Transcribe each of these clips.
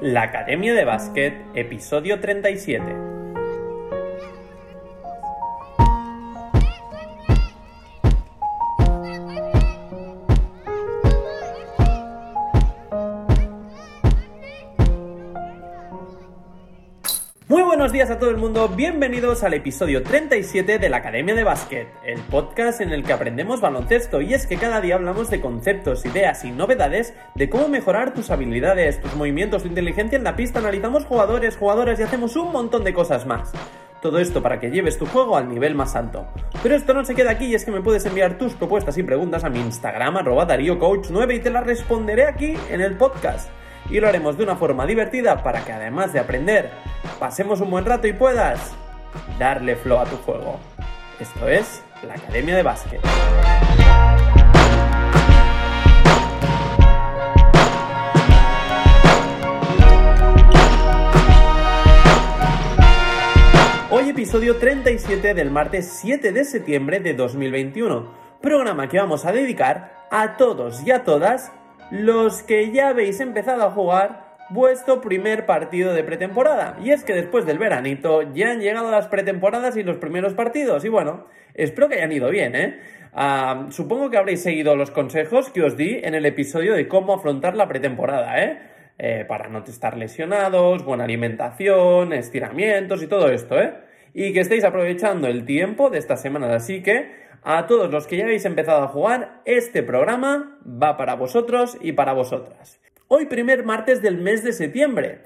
La Academia de Básquet, episodio 37. Días a todo el mundo, bienvenidos al episodio 37 de la Academia de Básquet, el podcast en el que aprendemos baloncesto y es que cada día hablamos de conceptos, ideas y novedades de cómo mejorar tus habilidades, tus movimientos, tu inteligencia en la pista, analizamos jugadores, jugadoras y hacemos un montón de cosas más. Todo esto para que lleves tu juego al nivel más alto. Pero esto no se queda aquí y es que me puedes enviar tus propuestas y preguntas a mi Instagram arroba DarioCoach9 y te las responderé aquí en el podcast y lo haremos de una forma divertida para que además de aprender, pasemos un buen rato y puedas darle flow a tu juego. Esto es la Academia de Básquet. Hoy episodio 37 del martes 7 de septiembre de 2021, programa que vamos a dedicar a todos y a todas los que ya habéis empezado a jugar vuestro primer partido de pretemporada. Y es que después del veranito ya han llegado las pretemporadas y los primeros partidos. Y bueno, espero que hayan ido bien, ¿eh? Ah, supongo que habréis seguido los consejos que os di en el episodio de cómo afrontar la pretemporada, ¿eh? eh para no estar lesionados, buena alimentación, estiramientos y todo esto, ¿eh? Y que estéis aprovechando el tiempo de estas semanas. Así que a todos los que ya habéis empezado a jugar, este programa va para vosotros y para vosotras. Hoy primer martes del mes de septiembre.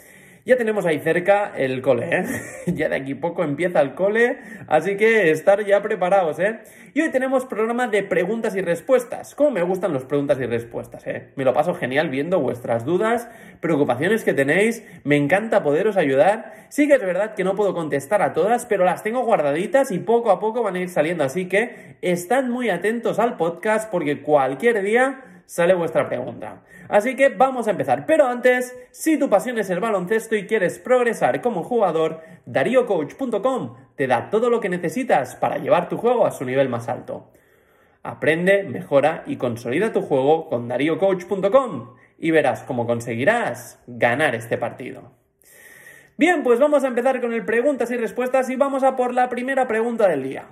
Ya tenemos ahí cerca el cole, ¿eh? ya de aquí poco empieza el cole, así que estar ya preparados, ¿eh? Y hoy tenemos programa de preguntas y respuestas. ¿Cómo me gustan las preguntas y respuestas, eh? Me lo paso genial viendo vuestras dudas, preocupaciones que tenéis, me encanta poderos ayudar. Sí que es verdad que no puedo contestar a todas, pero las tengo guardaditas y poco a poco van a ir saliendo, así que estad muy atentos al podcast porque cualquier día sale vuestra pregunta. Así que vamos a empezar. Pero antes, si tu pasión es el baloncesto y quieres progresar como jugador, DarioCoach.com te da todo lo que necesitas para llevar tu juego a su nivel más alto. Aprende, mejora y consolida tu juego con DarioCoach.com y verás cómo conseguirás ganar este partido. Bien, pues vamos a empezar con el preguntas y respuestas y vamos a por la primera pregunta del día.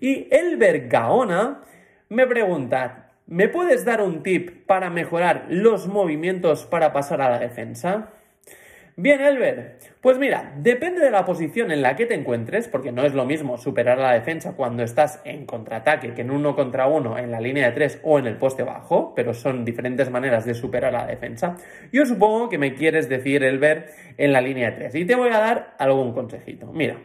Y Elber Gaona me pregunta, ¿Me puedes dar un tip para mejorar los movimientos para pasar a la defensa? Bien, Elber. Pues mira, depende de la posición en la que te encuentres, porque no es lo mismo superar la defensa cuando estás en contraataque que en uno contra uno en la línea de tres o en el poste bajo, pero son diferentes maneras de superar la defensa. Yo supongo que me quieres decir, Elber, en la línea de tres. Y te voy a dar algún consejito. Mira,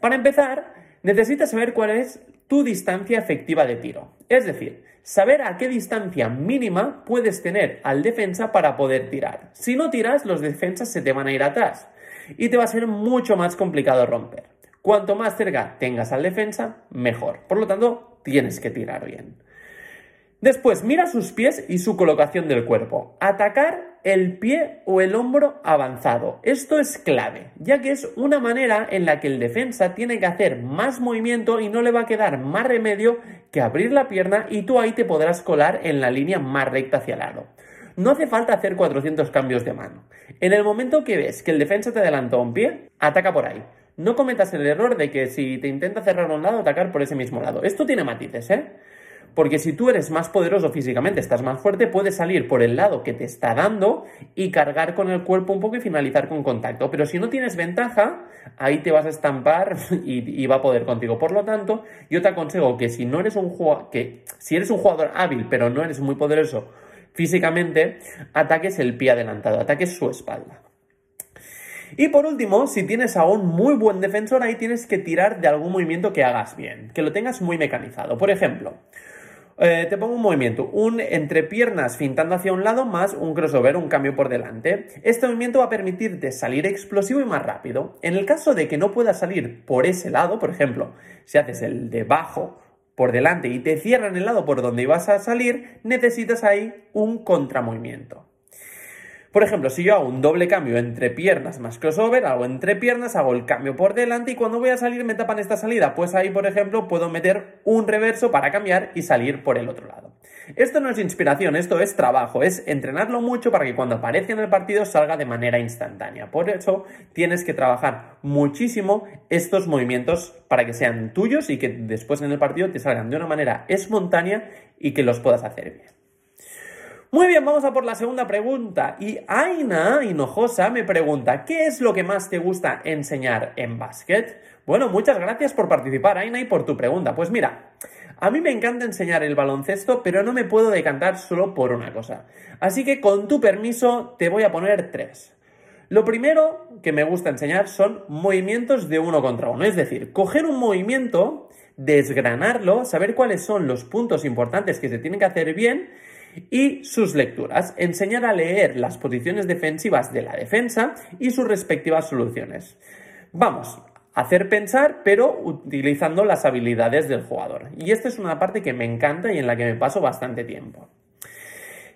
para empezar, necesitas saber cuál es tu distancia efectiva de tiro. Es decir, saber a qué distancia mínima puedes tener al defensa para poder tirar. Si no tiras, los defensas se te van a ir atrás y te va a ser mucho más complicado romper. Cuanto más cerca tengas al defensa, mejor. Por lo tanto, tienes que tirar bien. Después, mira sus pies y su colocación del cuerpo. Atacar el pie o el hombro avanzado. Esto es clave, ya que es una manera en la que el defensa tiene que hacer más movimiento y no le va a quedar más remedio que abrir la pierna y tú ahí te podrás colar en la línea más recta hacia el lado. No hace falta hacer 400 cambios de mano. En el momento que ves que el defensa te adelanta un pie, ataca por ahí. No cometas el error de que si te intenta cerrar un lado, atacar por ese mismo lado. Esto tiene matices, ¿eh? Porque si tú eres más poderoso físicamente, estás más fuerte, puedes salir por el lado que te está dando y cargar con el cuerpo un poco y finalizar con contacto. Pero si no tienes ventaja, ahí te vas a estampar y, va a poder contigo. Por lo tanto, yo te aconsejo que si no eres un que si eres un jugador hábil, pero no eres muy poderoso físicamente, ataques el pie adelantado, ataques su espalda. Y por último, si tienes a un muy buen defensor, ahí tienes que tirar de algún movimiento que hagas bien, que lo tengas muy mecanizado. Por ejemplo, eh, te pongo un movimiento, un entre piernas fintando hacia un lado más un crossover, un cambio por delante. Este movimiento va a permitirte salir explosivo y más rápido. En el caso de que no puedas salir por ese lado, por ejemplo, si haces el de bajo por delante y te cierran el lado por donde ibas a salir, necesitas ahí un contramovimiento. Por ejemplo, si yo hago un doble cambio entre piernas más crossover, hago entre piernas, hago el cambio por delante y cuando voy a salir me tapan esta salida, pues ahí, por ejemplo, puedo meter un reverso para cambiar y salir por el otro lado. Esto no es inspiración, esto es trabajo, es entrenarlo mucho para que cuando aparezca en el partido salga de manera instantánea. Por eso tienes que trabajar muchísimo estos movimientos para que sean tuyos y que después en el partido te salgan de una manera espontánea y que los puedas hacer bien. Muy bien, vamos a por la segunda pregunta. Y Aina Hinojosa me pregunta, ¿qué es lo que más te gusta enseñar en básquet? Bueno, muchas gracias por participar, Aina, y por tu pregunta. Pues mira, a mí me encanta enseñar el baloncesto, pero no me puedo decantar solo por una cosa. Así que con tu permiso te voy a poner tres. Lo primero que me gusta enseñar son movimientos de uno contra uno, es decir, coger un movimiento, desgranarlo, saber cuáles son los puntos importantes que se tienen que hacer bien y sus lecturas, enseñar a leer las posiciones defensivas de la defensa y sus respectivas soluciones. Vamos, hacer pensar, pero utilizando las habilidades del jugador. Y esta es una parte que me encanta y en la que me paso bastante tiempo.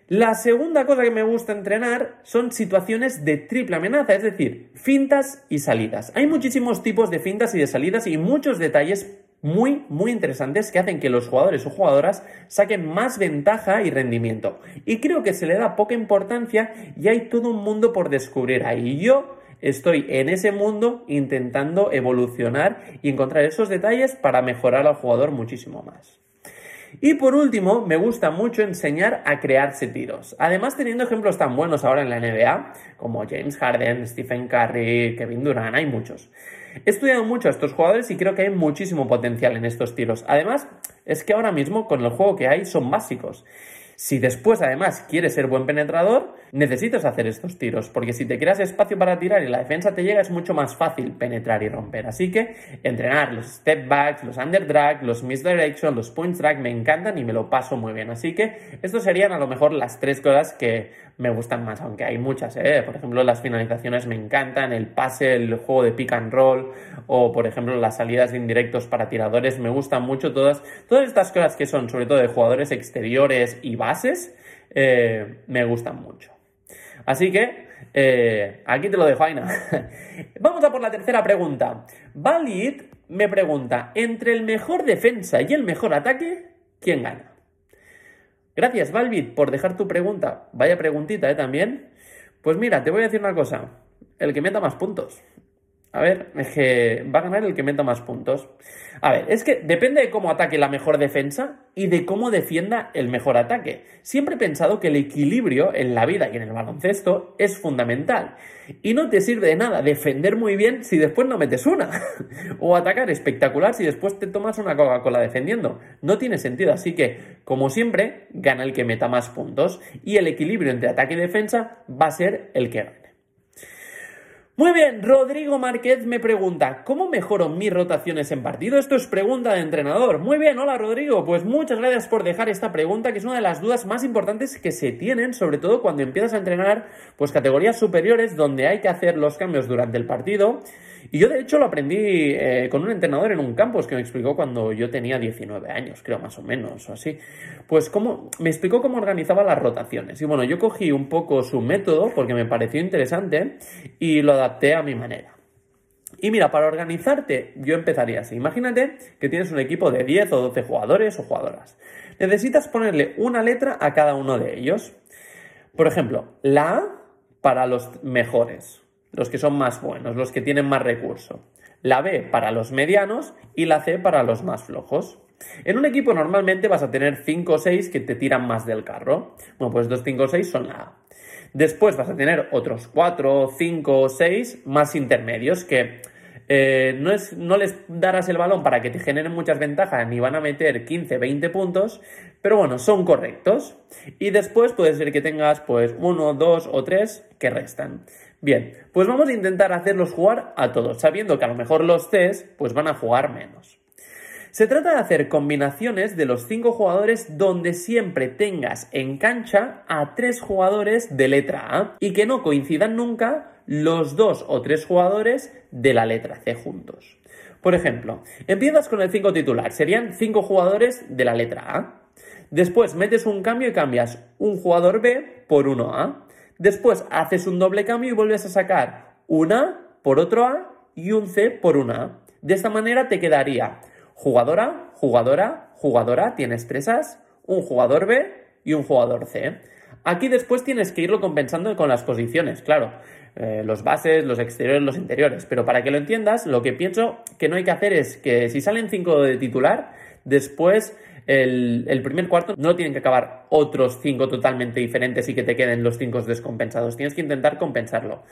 La segunda cosa que me gusta entrenar son situaciones de triple amenaza, es decir, fintas y salidas. Hay muchísimos tipos de fintas y de salidas y muchos detalles muy, muy interesantes que hacen que los jugadores o jugadoras saquen más ventaja y rendimiento. Y creo que se le da poca importancia y hay todo un mundo por descubrir ahí. Yo estoy en ese mundo intentando evolucionar y encontrar esos detalles para mejorar al jugador muchísimo más. Y por último, me gusta mucho enseñar a crearse tiros. Además, teniendo ejemplos tan buenos ahora en la NBA, como James Harden, Stephen Curry, Kevin Durant, hay muchos. He estudiado mucho a estos jugadores y creo que hay muchísimo potencial en estos tiros. Además, es que ahora mismo con el juego que hay son básicos. Si después además quieres ser buen penetrador, necesitas hacer estos tiros, porque si te creas espacio para tirar y la defensa te llega es mucho más fácil penetrar y romper. Así que entrenar los step backs, los under drag, los misdirection, los point drag me encantan y me lo paso muy bien. Así que estos serían a lo mejor las tres cosas que me gustan más, aunque hay muchas, ¿eh? por ejemplo las finalizaciones me encantan, el pase, el juego de pick and roll o por ejemplo las salidas de indirectos para tiradores, me gustan mucho todas, todas estas cosas que son sobre todo de jugadores exteriores y bases, eh, me gustan mucho. Así que eh, aquí te lo dejo, Aina. Vamos a por la tercera pregunta. Valid me pregunta, entre el mejor defensa y el mejor ataque, ¿quién gana? Gracias, Valvid, por dejar tu pregunta. Vaya preguntita, ¿eh? También. Pues mira, te voy a decir una cosa. El que meta más puntos. A ver, es que va a ganar el que meta más puntos. A ver, es que depende de cómo ataque la mejor defensa y de cómo defienda el mejor ataque. Siempre he pensado que el equilibrio en la vida y en el baloncesto es fundamental. Y no te sirve de nada defender muy bien si después no metes una. o atacar espectacular si después te tomas una Coca-Cola defendiendo. No tiene sentido. Así que, como siempre, gana el que meta más puntos. Y el equilibrio entre ataque y defensa va a ser el que. Muy bien, Rodrigo Márquez me pregunta, ¿cómo mejoro mis rotaciones en partido? Esto es pregunta de entrenador. Muy bien, hola Rodrigo, pues muchas gracias por dejar esta pregunta, que es una de las dudas más importantes que se tienen, sobre todo cuando empiezas a entrenar pues categorías superiores donde hay que hacer los cambios durante el partido. Y yo de hecho lo aprendí eh, con un entrenador en un campus que me explicó cuando yo tenía 19 años, creo más o menos, o así. Pues cómo, me explicó cómo organizaba las rotaciones. Y bueno, yo cogí un poco su método porque me pareció interesante y lo adapté a mi manera. Y mira, para organizarte, yo empezaría así. Imagínate que tienes un equipo de 10 o 12 jugadores o jugadoras. Necesitas ponerle una letra a cada uno de ellos. Por ejemplo, la A para los mejores los que son más buenos, los que tienen más recursos. La B para los medianos y la C para los más flojos. En un equipo normalmente vas a tener 5 o 6 que te tiran más del carro. Bueno, pues estos 5 o 6 son la A. Después vas a tener otros 4, 5 o 6 más intermedios que eh, no, es, no les darás el balón para que te generen muchas ventajas ni van a meter 15, 20 puntos, pero bueno, son correctos. Y después puede ser que tengas pues 1, 2 o 3 que restan. Bien, pues vamos a intentar hacerlos jugar a todos, sabiendo que a lo mejor los Cs pues van a jugar menos. Se trata de hacer combinaciones de los cinco jugadores donde siempre tengas en cancha a tres jugadores de letra A y que no coincidan nunca los dos o tres jugadores de la letra C juntos. Por ejemplo, empiezas con el 5 titular, serían cinco jugadores de la letra A. Después metes un cambio y cambias un jugador B por uno A. Después haces un doble cambio y vuelves a sacar una por otro A y un C por una A. De esta manera te quedaría jugadora, jugadora, jugadora, tienes tres As, un jugador B y un jugador C. Aquí después tienes que irlo compensando con las posiciones, claro. Eh, los bases, los exteriores, los interiores. Pero para que lo entiendas, lo que pienso que no hay que hacer es que si salen cinco de titular, después el, primer cuarto no tienen que acabar otros cinco totalmente diferentes y que te queden los cinco descompensados. Tienes que intentar compensarlo.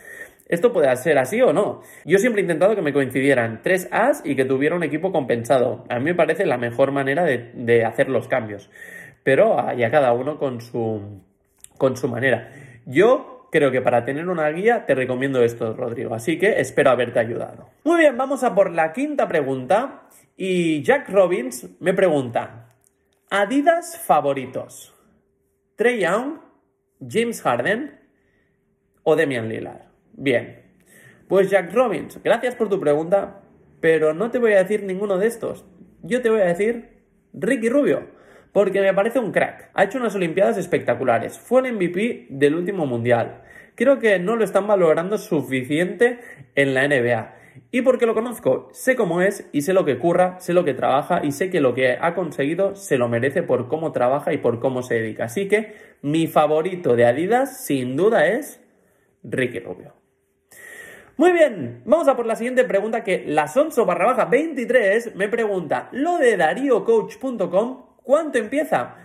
Esto puede ser así o no. Yo siempre he intentado que me coincidieran tres As y que tuviera un equipo compensado. A mí me parece la mejor manera de, hacer los cambios. Pero ya cada uno con su, con su manera. Yo creo que para tener una guía te recomiendo esto, Rodrigo. Así que espero haberte ayudado. Muy bien, vamos a por la quinta pregunta. Y Jack Robbins me pregunta, Adidas favoritos. Trey Young, James Harden o Demian Lillard. Bien. Pues Jack Robbins, gracias por tu pregunta, pero no te voy a decir ninguno de estos. Yo te voy a decir Ricky Rubio, porque me parece un crack. Ha hecho unas Olimpiadas espectaculares. Fue el MVP del último Mundial. Creo que no lo están valorando suficiente en la NBA. Y porque lo conozco, sé cómo es y sé lo que curra, sé lo que trabaja y sé que lo que ha conseguido se lo merece por cómo trabaja y por cómo se dedica. Así que mi favorito de Adidas sin duda es Ricky Rubio. Muy bien, vamos a por la siguiente pregunta que la Sonso barra baja 23 me pregunta, lo de dariocoach.com, ¿cuánto empieza?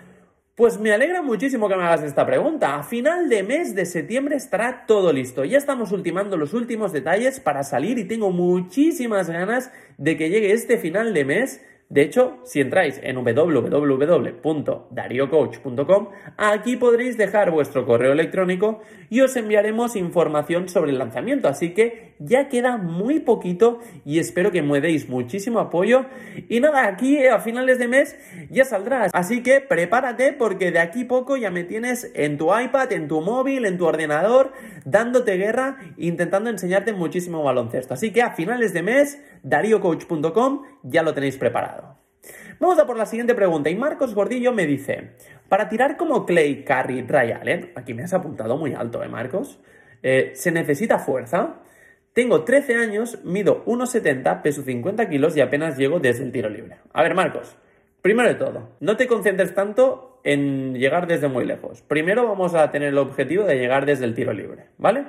Pues me alegra muchísimo que me hagas esta pregunta. A final de mes de septiembre estará todo listo. Ya estamos ultimando los últimos detalles para salir y tengo muchísimas ganas de que llegue este final de mes de hecho, si entráis en www.dariocoach.com, aquí podréis dejar vuestro correo electrónico y os enviaremos información sobre el lanzamiento. Así que ya queda muy poquito y espero que me deis muchísimo apoyo. Y nada, aquí a finales de mes ya saldrás. Así que prepárate porque de aquí poco ya me tienes en tu iPad, en tu móvil, en tu ordenador, dándote guerra, intentando enseñarte muchísimo baloncesto. Así que a finales de mes, dariocoach.com ya lo tenéis preparado. Vamos a por la siguiente pregunta. Y Marcos Gordillo me dice, para tirar como Clay, Curry, Ray Allen, aquí me has apuntado muy alto, ¿eh, Marcos? Eh, ¿Se necesita fuerza? Tengo 13 años, mido 1,70, peso 50 kilos y apenas llego desde el tiro libre. A ver, Marcos, primero de todo, no te concentres tanto en llegar desde muy lejos. Primero vamos a tener el objetivo de llegar desde el tiro libre, ¿vale?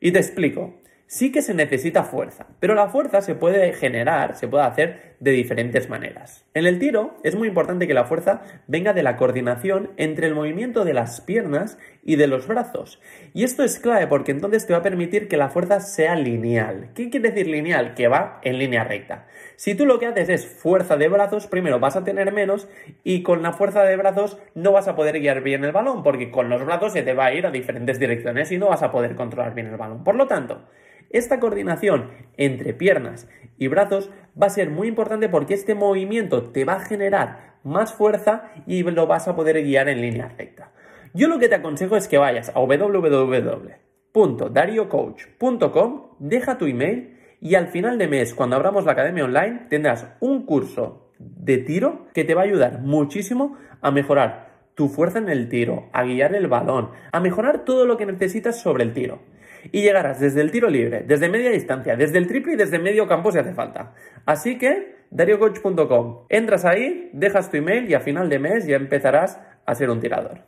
Y te explico sí que se necesita fuerza, pero la fuerza se puede generar, se puede hacer de diferentes maneras. En el tiro es muy importante que la fuerza venga de la coordinación entre el movimiento de las piernas y de los brazos. Y esto es clave porque entonces te va a permitir que la fuerza sea lineal. ¿Qué quiere decir lineal? Que va en línea recta. Si tú lo que haces es fuerza de brazos, primero vas a tener menos y con la fuerza de brazos no vas a poder guiar bien el balón porque con los brazos se te va a ir a diferentes direcciones y no vas a poder controlar bien el balón. Por lo tanto, esta coordinación entre piernas y brazos va a ser muy importante porque este movimiento te va a generar más fuerza y lo vas a poder guiar en línea recta. Yo lo que te aconsejo es que vayas a www.dariocoach.com, deja tu email y al final de mes, cuando abramos la academia online, tendrás un curso de tiro que te va a ayudar muchísimo a mejorar tu fuerza en el tiro, a guiar el balón, a mejorar todo lo que necesitas sobre el tiro y llegarás desde el tiro libre, desde media distancia, desde el triple y desde medio campo si hace falta. Así que, dariocoach.com, entras ahí, dejas tu email y a final de mes ya empezarás a ser un tirador.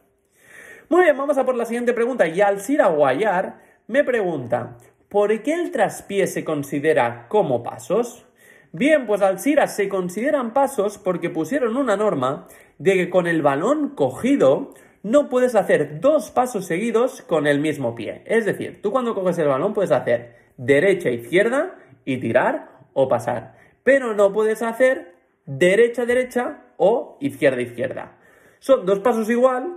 Muy bien, vamos a por la siguiente pregunta. Y Alcira Guayar me pregunta, ¿por qué el traspié se considera como pasos? Bien, pues Alcira se consideran pasos porque pusieron una norma de que con el balón cogido no puedes hacer dos pasos seguidos con el mismo pie. Es decir, tú cuando coges el balón puedes hacer derecha, izquierda y tirar o pasar. Pero no puedes hacer derecha, derecha o izquierda, izquierda. Son dos pasos igual,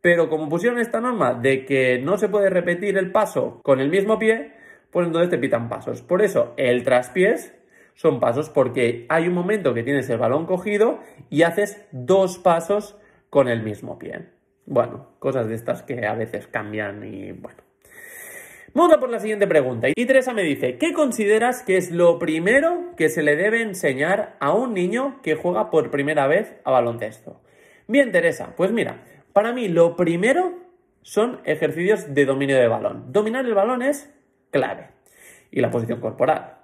pero como pusieron esta norma de que no se puede repetir el paso con el mismo pie, pues entonces te pitan pasos. Por eso el traspiés son pasos porque hay un momento que tienes el balón cogido y haces dos pasos con el mismo pie. Bueno, cosas de estas que a veces cambian y bueno. Vamos por la siguiente pregunta. Y Teresa me dice, ¿qué consideras que es lo primero que se le debe enseñar a un niño que juega por primera vez a baloncesto? Bien, Teresa, pues mira, para mí lo primero son ejercicios de dominio de balón. Dominar el balón es clave. Y la posición corporal.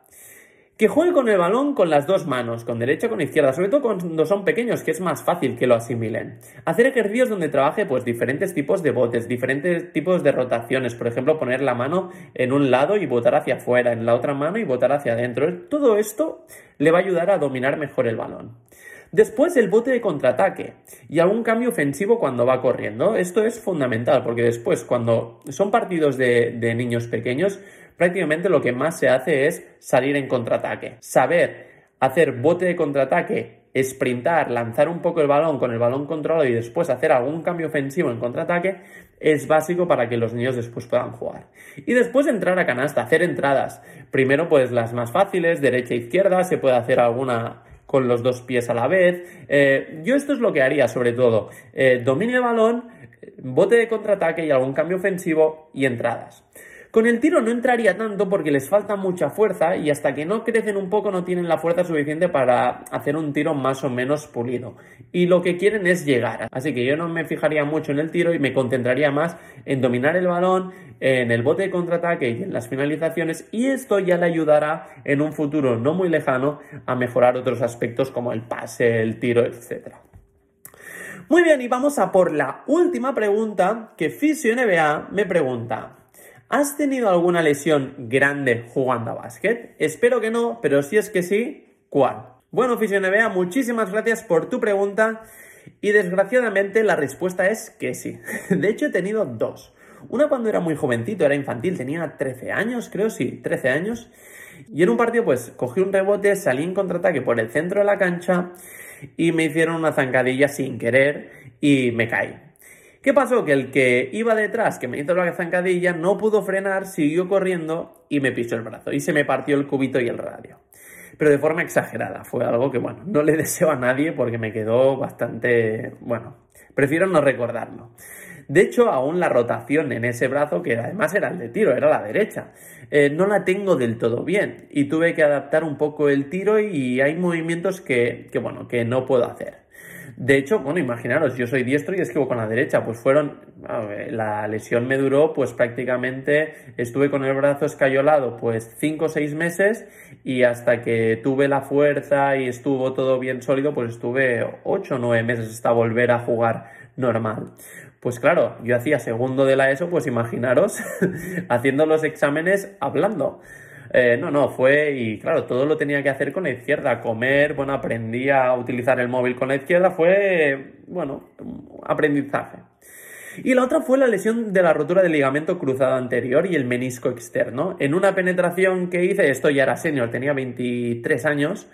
Que juegue con el balón con las dos manos, con derecha o con izquierda, sobre todo cuando son pequeños, que es más fácil que lo asimilen. Hacer ejercicios donde trabaje pues diferentes tipos de botes, diferentes tipos de rotaciones, por ejemplo, poner la mano en un lado y botar hacia afuera, en la otra mano y botar hacia adentro. Todo esto le va a ayudar a dominar mejor el balón. Después el bote de contraataque y algún cambio ofensivo cuando va corriendo. Esto es fundamental porque después cuando son partidos de, de niños pequeños prácticamente lo que más se hace es salir en contraataque. Saber hacer bote de contraataque, sprintar, lanzar un poco el balón con el balón controlado y después hacer algún cambio ofensivo en contraataque es básico para que los niños después puedan jugar. Y después entrar a canasta, hacer entradas. Primero pues las más fáciles, derecha e izquierda, se puede hacer alguna con los dos pies a la vez. Eh, yo esto es lo que haría sobre todo. Eh, domine el balón, bote de contraataque y algún cambio ofensivo y entradas. Con el tiro no entraría tanto porque les falta mucha fuerza y hasta que no crecen un poco no tienen la fuerza suficiente para hacer un tiro más o menos pulido. Y lo que quieren es llegar. Así que yo no me fijaría mucho en el tiro y me concentraría más en dominar el balón, en el bote de contraataque y en las finalizaciones y esto ya le ayudará en un futuro no muy lejano a mejorar otros aspectos como el pase, el tiro, etc. Muy bien, y vamos a por la última pregunta que Fisio NBA me pregunta. ¿Has tenido alguna lesión grande jugando a básquet? Espero que no, pero si es que sí, ¿cuál? Bueno, Fisio muchísimas gracias por tu pregunta y desgraciadamente la respuesta es que sí. De hecho, he tenido dos. Una cuando era muy jovencito, era infantil, tenía 13 años, creo, sí, 13 años. Y en un partido, pues, cogí un rebote, salí en contraataque por el centro de la cancha y me hicieron una zancadilla sin querer y me caí. ¿Qué pasó? Que el que iba detrás, que me hizo la zancadilla, no pudo frenar, siguió corriendo y me pisó el brazo y se me partió el cubito y el radio. Pero de forma exagerada, fue algo que, bueno, no le deseo a nadie porque me quedó bastante, bueno, prefiero no recordarlo. De hecho, aún la rotación en ese brazo, que además era el de tiro, era la derecha, eh, no la tengo del todo bien y tuve que adaptar un poco el tiro y hay movimientos que, que bueno, que no puedo hacer. De hecho, bueno, imaginaros, yo soy diestro y escribo con la derecha, pues fueron, la lesión me duró, pues prácticamente estuve con el brazo escayolado, pues 5 o 6 meses y hasta que tuve la fuerza y estuvo todo bien sólido, pues estuve 8 o 9 meses hasta volver a jugar normal. Pues claro, yo hacía segundo de la ESO, pues imaginaros, haciendo los exámenes hablando. Eh, no, no, fue y claro, todo lo tenía que hacer con la izquierda, comer, bueno, aprendí a utilizar el móvil con la izquierda, fue, bueno, aprendizaje. Y la otra fue la lesión de la rotura del ligamento cruzado anterior y el menisco externo. En una penetración que hice, esto ya era senior, tenía 23 años,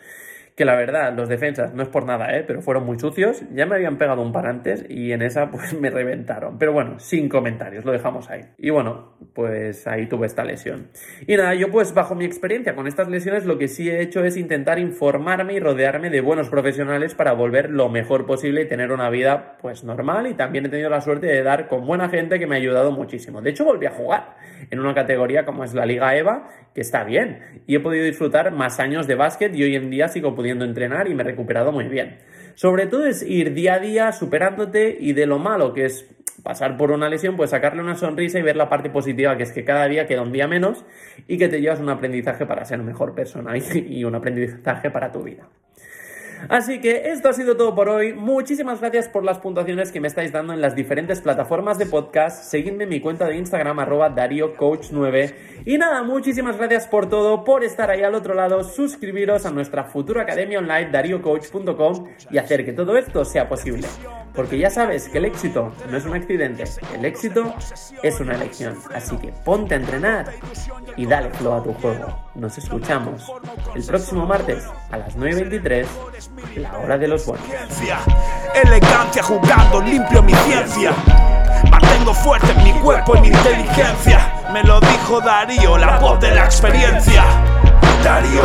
que la verdad, los defensas, no es por nada, ¿eh? pero fueron muy sucios, ya me habían pegado un par antes y en esa pues me reventaron. Pero bueno, sin comentarios, lo dejamos ahí. Y bueno, pues ahí tuve esta lesión. Y nada, yo pues bajo mi experiencia con estas lesiones lo que sí he hecho es intentar informarme y rodearme de buenos profesionales para volver lo mejor posible y tener una vida pues normal y también he tenido la suerte de dar con buena gente que me ha ayudado muchísimo. De hecho volví a jugar en una categoría como es la Liga EVA, que está bien, y he podido disfrutar más años de básquet y hoy en día sigo pudiendo entrenar y me he recuperado muy bien. Sobre todo es ir día a día superándote y de lo malo que es pasar por una lesión, pues sacarle una sonrisa y ver la parte positiva, que es que cada día queda un día menos y que te llevas un aprendizaje para ser mejor persona y un aprendizaje para tu vida. Así que esto ha sido todo por hoy. Muchísimas gracias por las puntuaciones que me estáis dando en las diferentes plataformas de podcast. Seguidme en mi cuenta de Instagram, arroba DarioCoach9. Y nada, muchísimas gracias por todo, por estar ahí al otro lado, suscribiros a nuestra futura academia online, dariocoach.com, y hacer que todo esto sea posible. Porque ya sabes que el éxito no es un accidente, el éxito es una elección. Así que ponte a entrenar y dale flow a tu juego. Nos escuchamos el próximo martes a las 9.23 la hora de los buenos. Elegancia jugando, limpio mi ciencia. Mantengo fuerte mi cuerpo y mi inteligencia. Me lo dijo Darío, la voz de la experiencia. Darío